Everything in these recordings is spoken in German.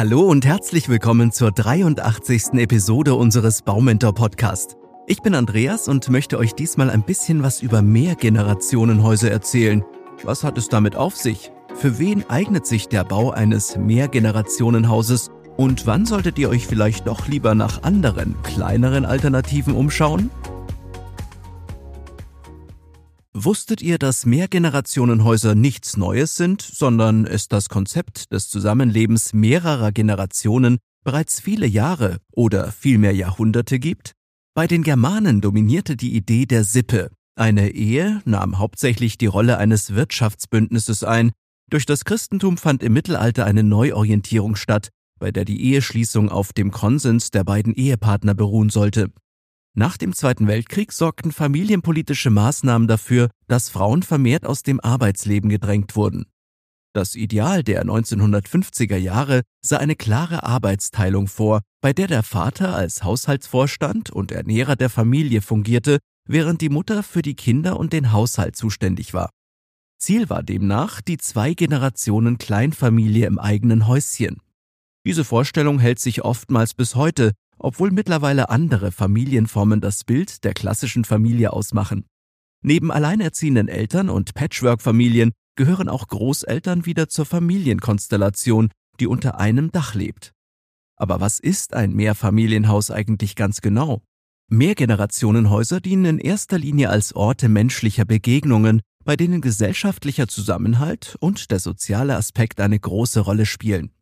Hallo und herzlich willkommen zur 83. Episode unseres Baumentor Podcast. Ich bin Andreas und möchte euch diesmal ein bisschen was über Mehrgenerationenhäuser erzählen. Was hat es damit auf sich? Für wen eignet sich der Bau eines Mehrgenerationenhauses und wann solltet ihr euch vielleicht doch lieber nach anderen, kleineren Alternativen umschauen? Wusstet ihr, dass Mehrgenerationenhäuser nichts Neues sind, sondern es das Konzept des Zusammenlebens mehrerer Generationen bereits viele Jahre oder vielmehr Jahrhunderte gibt? Bei den Germanen dominierte die Idee der Sippe. Eine Ehe nahm hauptsächlich die Rolle eines Wirtschaftsbündnisses ein. Durch das Christentum fand im Mittelalter eine Neuorientierung statt, bei der die Eheschließung auf dem Konsens der beiden Ehepartner beruhen sollte. Nach dem Zweiten Weltkrieg sorgten familienpolitische Maßnahmen dafür, dass Frauen vermehrt aus dem Arbeitsleben gedrängt wurden. Das Ideal der 1950er Jahre sah eine klare Arbeitsteilung vor, bei der der Vater als Haushaltsvorstand und Ernährer der Familie fungierte, während die Mutter für die Kinder und den Haushalt zuständig war. Ziel war demnach die zwei Generationen Kleinfamilie im eigenen Häuschen. Diese Vorstellung hält sich oftmals bis heute, obwohl mittlerweile andere Familienformen das Bild der klassischen Familie ausmachen. Neben alleinerziehenden Eltern und Patchwork-Familien gehören auch Großeltern wieder zur Familienkonstellation, die unter einem Dach lebt. Aber was ist ein Mehrfamilienhaus eigentlich ganz genau? Mehrgenerationenhäuser dienen in erster Linie als Orte menschlicher Begegnungen, bei denen gesellschaftlicher Zusammenhalt und der soziale Aspekt eine große Rolle spielen.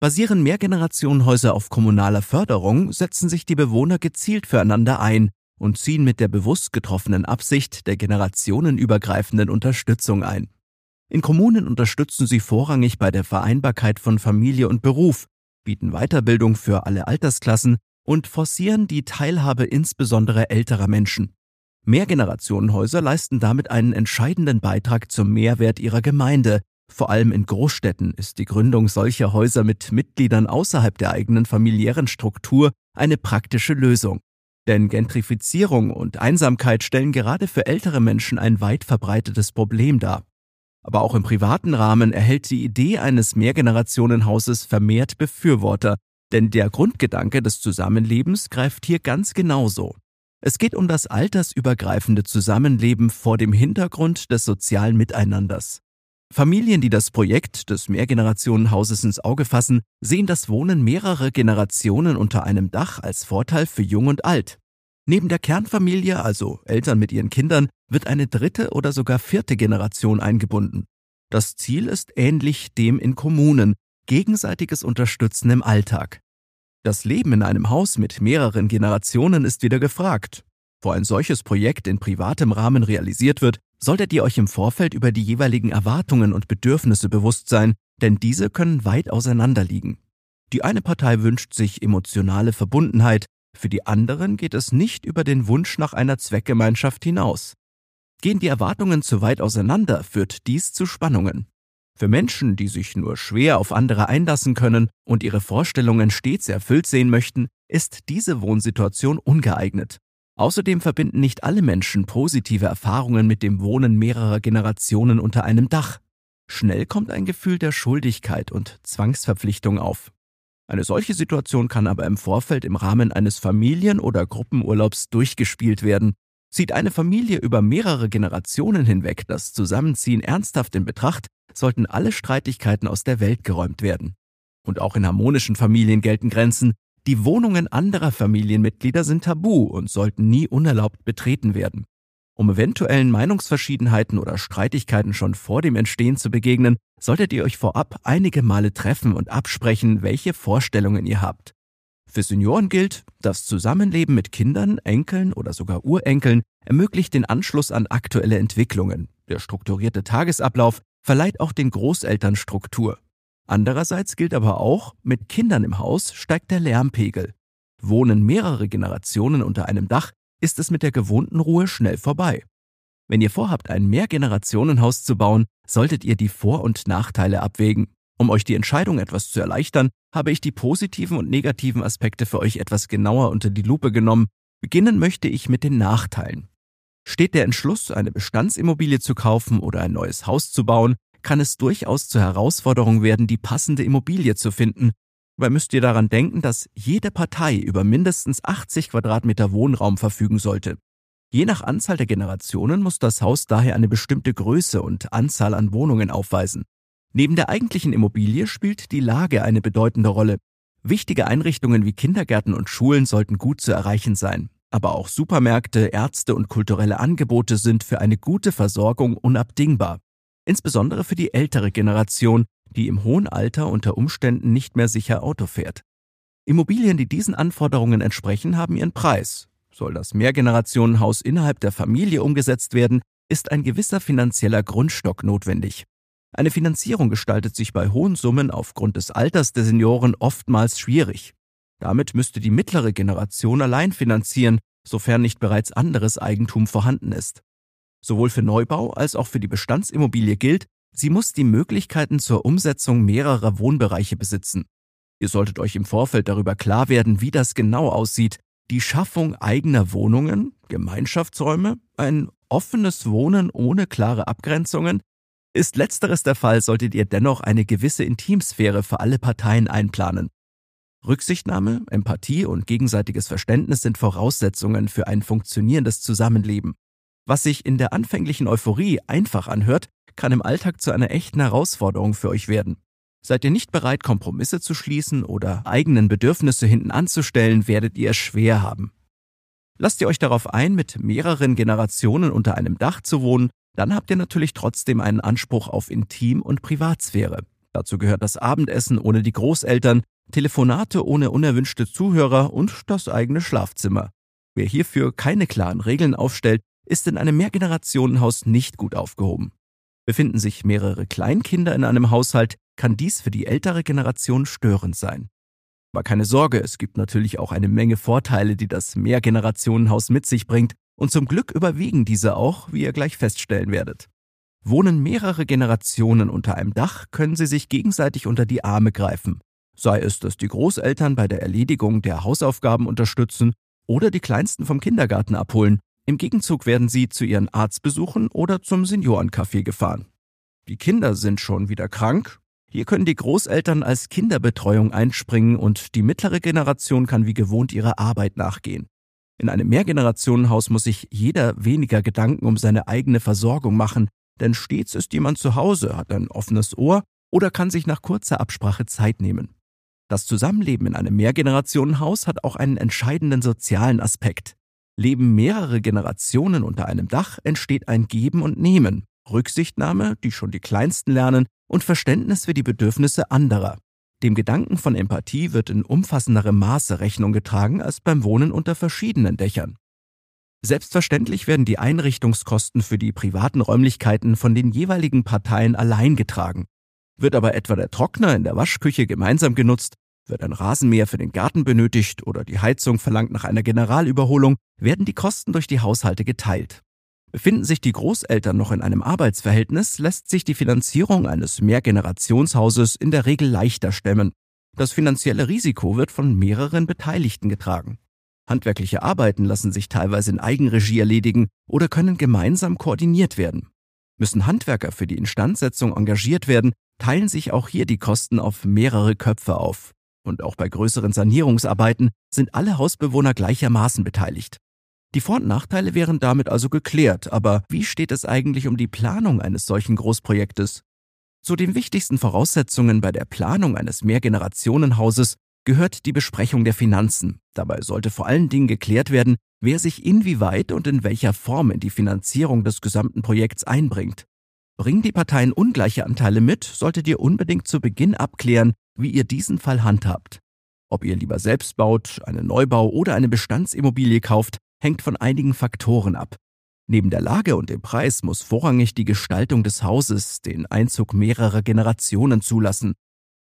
Basieren Mehrgenerationenhäuser auf kommunaler Förderung, setzen sich die Bewohner gezielt füreinander ein und ziehen mit der bewusst getroffenen Absicht der generationenübergreifenden Unterstützung ein. In Kommunen unterstützen sie vorrangig bei der Vereinbarkeit von Familie und Beruf, bieten Weiterbildung für alle Altersklassen und forcieren die Teilhabe insbesondere älterer Menschen. Mehrgenerationenhäuser leisten damit einen entscheidenden Beitrag zum Mehrwert ihrer Gemeinde, vor allem in Großstädten ist die Gründung solcher Häuser mit Mitgliedern außerhalb der eigenen familiären Struktur eine praktische Lösung. Denn Gentrifizierung und Einsamkeit stellen gerade für ältere Menschen ein weit verbreitetes Problem dar. Aber auch im privaten Rahmen erhält die Idee eines Mehrgenerationenhauses vermehrt Befürworter, denn der Grundgedanke des Zusammenlebens greift hier ganz genauso. Es geht um das altersübergreifende Zusammenleben vor dem Hintergrund des sozialen Miteinanders. Familien, die das Projekt des Mehrgenerationenhauses ins Auge fassen, sehen das Wohnen mehrerer Generationen unter einem Dach als Vorteil für Jung und Alt. Neben der Kernfamilie, also Eltern mit ihren Kindern, wird eine dritte oder sogar vierte Generation eingebunden. Das Ziel ist ähnlich dem in Kommunen, gegenseitiges Unterstützen im Alltag. Das Leben in einem Haus mit mehreren Generationen ist wieder gefragt. Wo ein solches Projekt in privatem Rahmen realisiert wird, solltet ihr euch im Vorfeld über die jeweiligen Erwartungen und Bedürfnisse bewusst sein, denn diese können weit auseinander liegen. Die eine Partei wünscht sich emotionale Verbundenheit, für die anderen geht es nicht über den Wunsch nach einer Zweckgemeinschaft hinaus. Gehen die Erwartungen zu weit auseinander, führt dies zu Spannungen. Für Menschen, die sich nur schwer auf andere einlassen können und ihre Vorstellungen stets erfüllt sehen möchten, ist diese Wohnsituation ungeeignet. Außerdem verbinden nicht alle Menschen positive Erfahrungen mit dem Wohnen mehrerer Generationen unter einem Dach. Schnell kommt ein Gefühl der Schuldigkeit und Zwangsverpflichtung auf. Eine solche Situation kann aber im Vorfeld im Rahmen eines Familien- oder Gruppenurlaubs durchgespielt werden. Zieht eine Familie über mehrere Generationen hinweg das Zusammenziehen ernsthaft in Betracht, sollten alle Streitigkeiten aus der Welt geräumt werden. Und auch in harmonischen Familien gelten Grenzen, die Wohnungen anderer Familienmitglieder sind tabu und sollten nie unerlaubt betreten werden. Um eventuellen Meinungsverschiedenheiten oder Streitigkeiten schon vor dem Entstehen zu begegnen, solltet ihr euch vorab einige Male treffen und absprechen, welche Vorstellungen ihr habt. Für Senioren gilt, das Zusammenleben mit Kindern, Enkeln oder sogar Urenkeln ermöglicht den Anschluss an aktuelle Entwicklungen. Der strukturierte Tagesablauf verleiht auch den Großeltern Struktur. Andererseits gilt aber auch, mit Kindern im Haus steigt der Lärmpegel. Wohnen mehrere Generationen unter einem Dach, ist es mit der gewohnten Ruhe schnell vorbei. Wenn ihr vorhabt, ein Mehrgenerationenhaus zu bauen, solltet ihr die Vor- und Nachteile abwägen. Um euch die Entscheidung etwas zu erleichtern, habe ich die positiven und negativen Aspekte für euch etwas genauer unter die Lupe genommen. Beginnen möchte ich mit den Nachteilen. Steht der Entschluss, eine Bestandsimmobilie zu kaufen oder ein neues Haus zu bauen, kann es durchaus zur Herausforderung werden, die passende Immobilie zu finden. Dabei müsst ihr daran denken, dass jede Partei über mindestens 80 Quadratmeter Wohnraum verfügen sollte. Je nach Anzahl der Generationen muss das Haus daher eine bestimmte Größe und Anzahl an Wohnungen aufweisen. Neben der eigentlichen Immobilie spielt die Lage eine bedeutende Rolle. Wichtige Einrichtungen wie Kindergärten und Schulen sollten gut zu erreichen sein. Aber auch Supermärkte, Ärzte und kulturelle Angebote sind für eine gute Versorgung unabdingbar. Insbesondere für die ältere Generation, die im hohen Alter unter Umständen nicht mehr sicher Auto fährt. Immobilien, die diesen Anforderungen entsprechen, haben ihren Preis. Soll das Mehrgenerationenhaus innerhalb der Familie umgesetzt werden, ist ein gewisser finanzieller Grundstock notwendig. Eine Finanzierung gestaltet sich bei hohen Summen aufgrund des Alters der Senioren oftmals schwierig. Damit müsste die mittlere Generation allein finanzieren, sofern nicht bereits anderes Eigentum vorhanden ist. Sowohl für Neubau als auch für die Bestandsimmobilie gilt, sie muss die Möglichkeiten zur Umsetzung mehrerer Wohnbereiche besitzen. Ihr solltet euch im Vorfeld darüber klar werden, wie das genau aussieht. Die Schaffung eigener Wohnungen, Gemeinschaftsräume, ein offenes Wohnen ohne klare Abgrenzungen, ist letzteres der Fall, solltet ihr dennoch eine gewisse Intimsphäre für alle Parteien einplanen. Rücksichtnahme, Empathie und gegenseitiges Verständnis sind Voraussetzungen für ein funktionierendes Zusammenleben. Was sich in der anfänglichen Euphorie einfach anhört, kann im Alltag zu einer echten Herausforderung für euch werden. Seid ihr nicht bereit, Kompromisse zu schließen oder eigenen Bedürfnisse hinten anzustellen, werdet ihr es schwer haben. Lasst ihr euch darauf ein, mit mehreren Generationen unter einem Dach zu wohnen, dann habt ihr natürlich trotzdem einen Anspruch auf Intim- und Privatsphäre. Dazu gehört das Abendessen ohne die Großeltern, Telefonate ohne unerwünschte Zuhörer und das eigene Schlafzimmer. Wer hierfür keine klaren Regeln aufstellt, ist in einem Mehrgenerationenhaus nicht gut aufgehoben. Befinden sich mehrere Kleinkinder in einem Haushalt, kann dies für die ältere Generation störend sein. Aber keine Sorge, es gibt natürlich auch eine Menge Vorteile, die das Mehrgenerationenhaus mit sich bringt, und zum Glück überwiegen diese auch, wie ihr gleich feststellen werdet. Wohnen mehrere Generationen unter einem Dach, können sie sich gegenseitig unter die Arme greifen sei es, dass die Großeltern bei der Erledigung der Hausaufgaben unterstützen oder die Kleinsten vom Kindergarten abholen. Im Gegenzug werden sie zu ihren Arztbesuchen oder zum Seniorencafé gefahren. Die Kinder sind schon wieder krank. Hier können die Großeltern als Kinderbetreuung einspringen und die mittlere Generation kann wie gewohnt ihrer Arbeit nachgehen. In einem Mehrgenerationenhaus muss sich jeder weniger Gedanken um seine eigene Versorgung machen, denn stets ist jemand zu Hause, hat ein offenes Ohr oder kann sich nach kurzer Absprache Zeit nehmen. Das Zusammenleben in einem Mehrgenerationenhaus hat auch einen entscheidenden sozialen Aspekt. Leben mehrere Generationen unter einem Dach, entsteht ein Geben und Nehmen, Rücksichtnahme, die schon die Kleinsten lernen, und Verständnis für die Bedürfnisse anderer. Dem Gedanken von Empathie wird in umfassenderem Maße Rechnung getragen als beim Wohnen unter verschiedenen Dächern. Selbstverständlich werden die Einrichtungskosten für die privaten Räumlichkeiten von den jeweiligen Parteien allein getragen. Wird aber etwa der Trockner in der Waschküche gemeinsam genutzt, wird ein Rasenmäher für den Garten benötigt oder die Heizung verlangt nach einer Generalüberholung, werden die Kosten durch die Haushalte geteilt. Befinden sich die Großeltern noch in einem Arbeitsverhältnis, lässt sich die Finanzierung eines Mehrgenerationshauses in der Regel leichter stemmen. Das finanzielle Risiko wird von mehreren Beteiligten getragen. Handwerkliche Arbeiten lassen sich teilweise in Eigenregie erledigen oder können gemeinsam koordiniert werden. Müssen Handwerker für die Instandsetzung engagiert werden, teilen sich auch hier die Kosten auf mehrere Köpfe auf. Und auch bei größeren Sanierungsarbeiten sind alle Hausbewohner gleichermaßen beteiligt. Die Vor- und Nachteile wären damit also geklärt, aber wie steht es eigentlich um die Planung eines solchen Großprojektes? Zu den wichtigsten Voraussetzungen bei der Planung eines Mehrgenerationenhauses gehört die Besprechung der Finanzen. Dabei sollte vor allen Dingen geklärt werden, wer sich inwieweit und in welcher Form in die Finanzierung des gesamten Projekts einbringt. Bringen die Parteien ungleiche Anteile mit, solltet ihr unbedingt zu Beginn abklären, wie ihr diesen Fall handhabt. Ob ihr lieber selbst baut, einen Neubau oder eine Bestandsimmobilie kauft, hängt von einigen Faktoren ab. Neben der Lage und dem Preis muss vorrangig die Gestaltung des Hauses den Einzug mehrerer Generationen zulassen.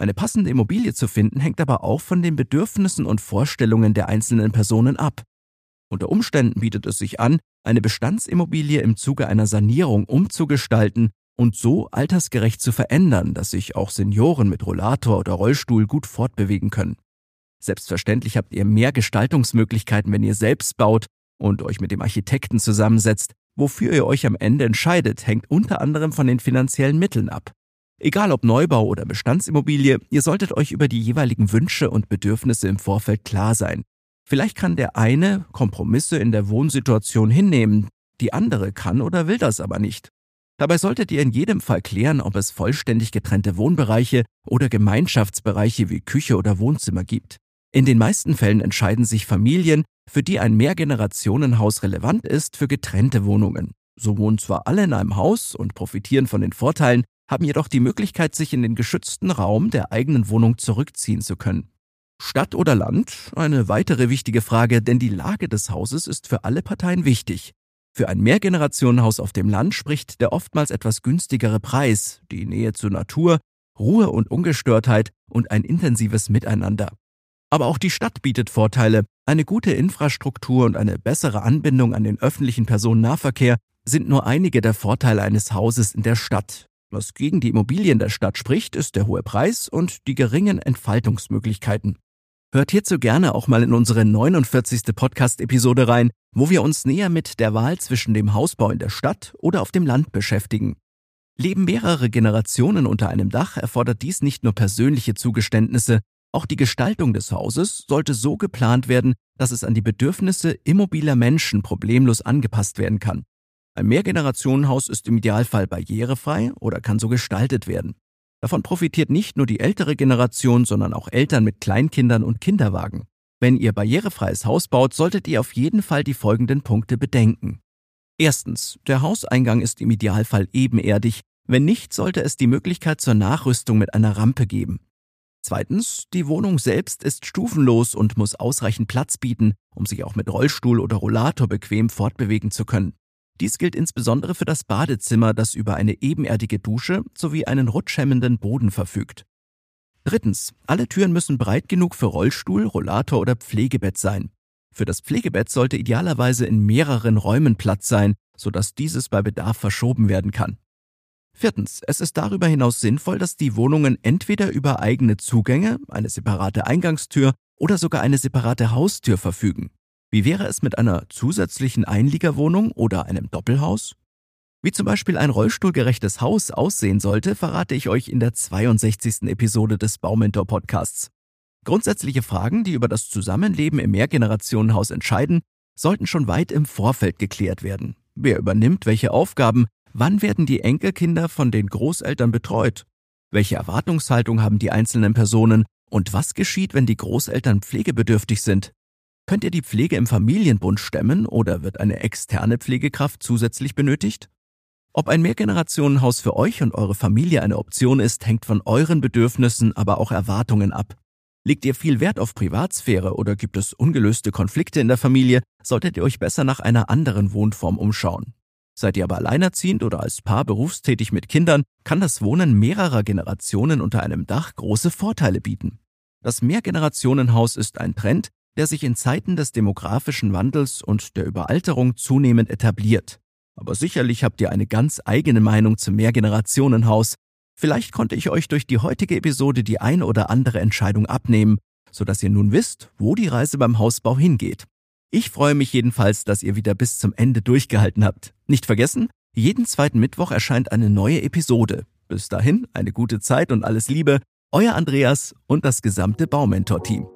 Eine passende Immobilie zu finden hängt aber auch von den Bedürfnissen und Vorstellungen der einzelnen Personen ab. Unter Umständen bietet es sich an, eine Bestandsimmobilie im Zuge einer Sanierung umzugestalten und so altersgerecht zu verändern, dass sich auch Senioren mit Rollator oder Rollstuhl gut fortbewegen können. Selbstverständlich habt ihr mehr Gestaltungsmöglichkeiten, wenn ihr selbst baut und euch mit dem Architekten zusammensetzt. Wofür ihr euch am Ende entscheidet, hängt unter anderem von den finanziellen Mitteln ab. Egal ob Neubau oder Bestandsimmobilie, ihr solltet euch über die jeweiligen Wünsche und Bedürfnisse im Vorfeld klar sein. Vielleicht kann der eine Kompromisse in der Wohnsituation hinnehmen, die andere kann oder will das aber nicht. Dabei solltet ihr in jedem Fall klären, ob es vollständig getrennte Wohnbereiche oder Gemeinschaftsbereiche wie Küche oder Wohnzimmer gibt. In den meisten Fällen entscheiden sich Familien, für die ein Mehrgenerationenhaus relevant ist, für getrennte Wohnungen. So wohnen zwar alle in einem Haus und profitieren von den Vorteilen, haben jedoch die Möglichkeit, sich in den geschützten Raum der eigenen Wohnung zurückziehen zu können. Stadt oder Land? Eine weitere wichtige Frage, denn die Lage des Hauses ist für alle Parteien wichtig. Für ein Mehrgenerationenhaus auf dem Land spricht der oftmals etwas günstigere Preis, die Nähe zur Natur, Ruhe und Ungestörtheit und ein intensives Miteinander. Aber auch die Stadt bietet Vorteile. Eine gute Infrastruktur und eine bessere Anbindung an den öffentlichen Personennahverkehr sind nur einige der Vorteile eines Hauses in der Stadt. Was gegen die Immobilien der Stadt spricht, ist der hohe Preis und die geringen Entfaltungsmöglichkeiten. Hört hierzu gerne auch mal in unsere 49. Podcast-Episode rein, wo wir uns näher mit der Wahl zwischen dem Hausbau in der Stadt oder auf dem Land beschäftigen. Leben mehrere Generationen unter einem Dach erfordert dies nicht nur persönliche Zugeständnisse, auch die Gestaltung des Hauses sollte so geplant werden, dass es an die Bedürfnisse immobiler Menschen problemlos angepasst werden kann. Ein Mehrgenerationenhaus ist im Idealfall barrierefrei oder kann so gestaltet werden. Davon profitiert nicht nur die ältere Generation, sondern auch Eltern mit Kleinkindern und Kinderwagen. Wenn ihr barrierefreies Haus baut, solltet ihr auf jeden Fall die folgenden Punkte bedenken. Erstens, der Hauseingang ist im Idealfall ebenerdig. Wenn nicht, sollte es die Möglichkeit zur Nachrüstung mit einer Rampe geben. Zweitens, die Wohnung selbst ist stufenlos und muss ausreichend Platz bieten, um sich auch mit Rollstuhl oder Rollator bequem fortbewegen zu können. Dies gilt insbesondere für das Badezimmer, das über eine ebenerdige Dusche sowie einen rutschhemmenden Boden verfügt. Drittens, alle Türen müssen breit genug für Rollstuhl, Rollator oder Pflegebett sein. Für das Pflegebett sollte idealerweise in mehreren Räumen Platz sein, sodass dieses bei Bedarf verschoben werden kann. Viertens, es ist darüber hinaus sinnvoll, dass die Wohnungen entweder über eigene Zugänge, eine separate Eingangstür oder sogar eine separate Haustür verfügen. Wie wäre es mit einer zusätzlichen Einliegerwohnung oder einem Doppelhaus? Wie zum Beispiel ein rollstuhlgerechtes Haus aussehen sollte, verrate ich euch in der 62. Episode des Baumentor Podcasts. Grundsätzliche Fragen, die über das Zusammenleben im Mehrgenerationenhaus entscheiden, sollten schon weit im Vorfeld geklärt werden. Wer übernimmt welche Aufgaben, Wann werden die Enkelkinder von den Großeltern betreut? Welche Erwartungshaltung haben die einzelnen Personen? Und was geschieht, wenn die Großeltern pflegebedürftig sind? Könnt ihr die Pflege im Familienbund stemmen oder wird eine externe Pflegekraft zusätzlich benötigt? Ob ein Mehrgenerationenhaus für euch und eure Familie eine Option ist, hängt von euren Bedürfnissen, aber auch Erwartungen ab. Legt ihr viel Wert auf Privatsphäre oder gibt es ungelöste Konflikte in der Familie, solltet ihr euch besser nach einer anderen Wohnform umschauen. Seid ihr aber alleinerziehend oder als Paar berufstätig mit Kindern, kann das Wohnen mehrerer Generationen unter einem Dach große Vorteile bieten. Das Mehrgenerationenhaus ist ein Trend, der sich in Zeiten des demografischen Wandels und der Überalterung zunehmend etabliert. Aber sicherlich habt ihr eine ganz eigene Meinung zum Mehrgenerationenhaus. Vielleicht konnte ich euch durch die heutige Episode die ein oder andere Entscheidung abnehmen, sodass ihr nun wisst, wo die Reise beim Hausbau hingeht. Ich freue mich jedenfalls, dass ihr wieder bis zum Ende durchgehalten habt. Nicht vergessen, jeden zweiten Mittwoch erscheint eine neue Episode. Bis dahin eine gute Zeit und alles Liebe, euer Andreas und das gesamte Baumentor-Team.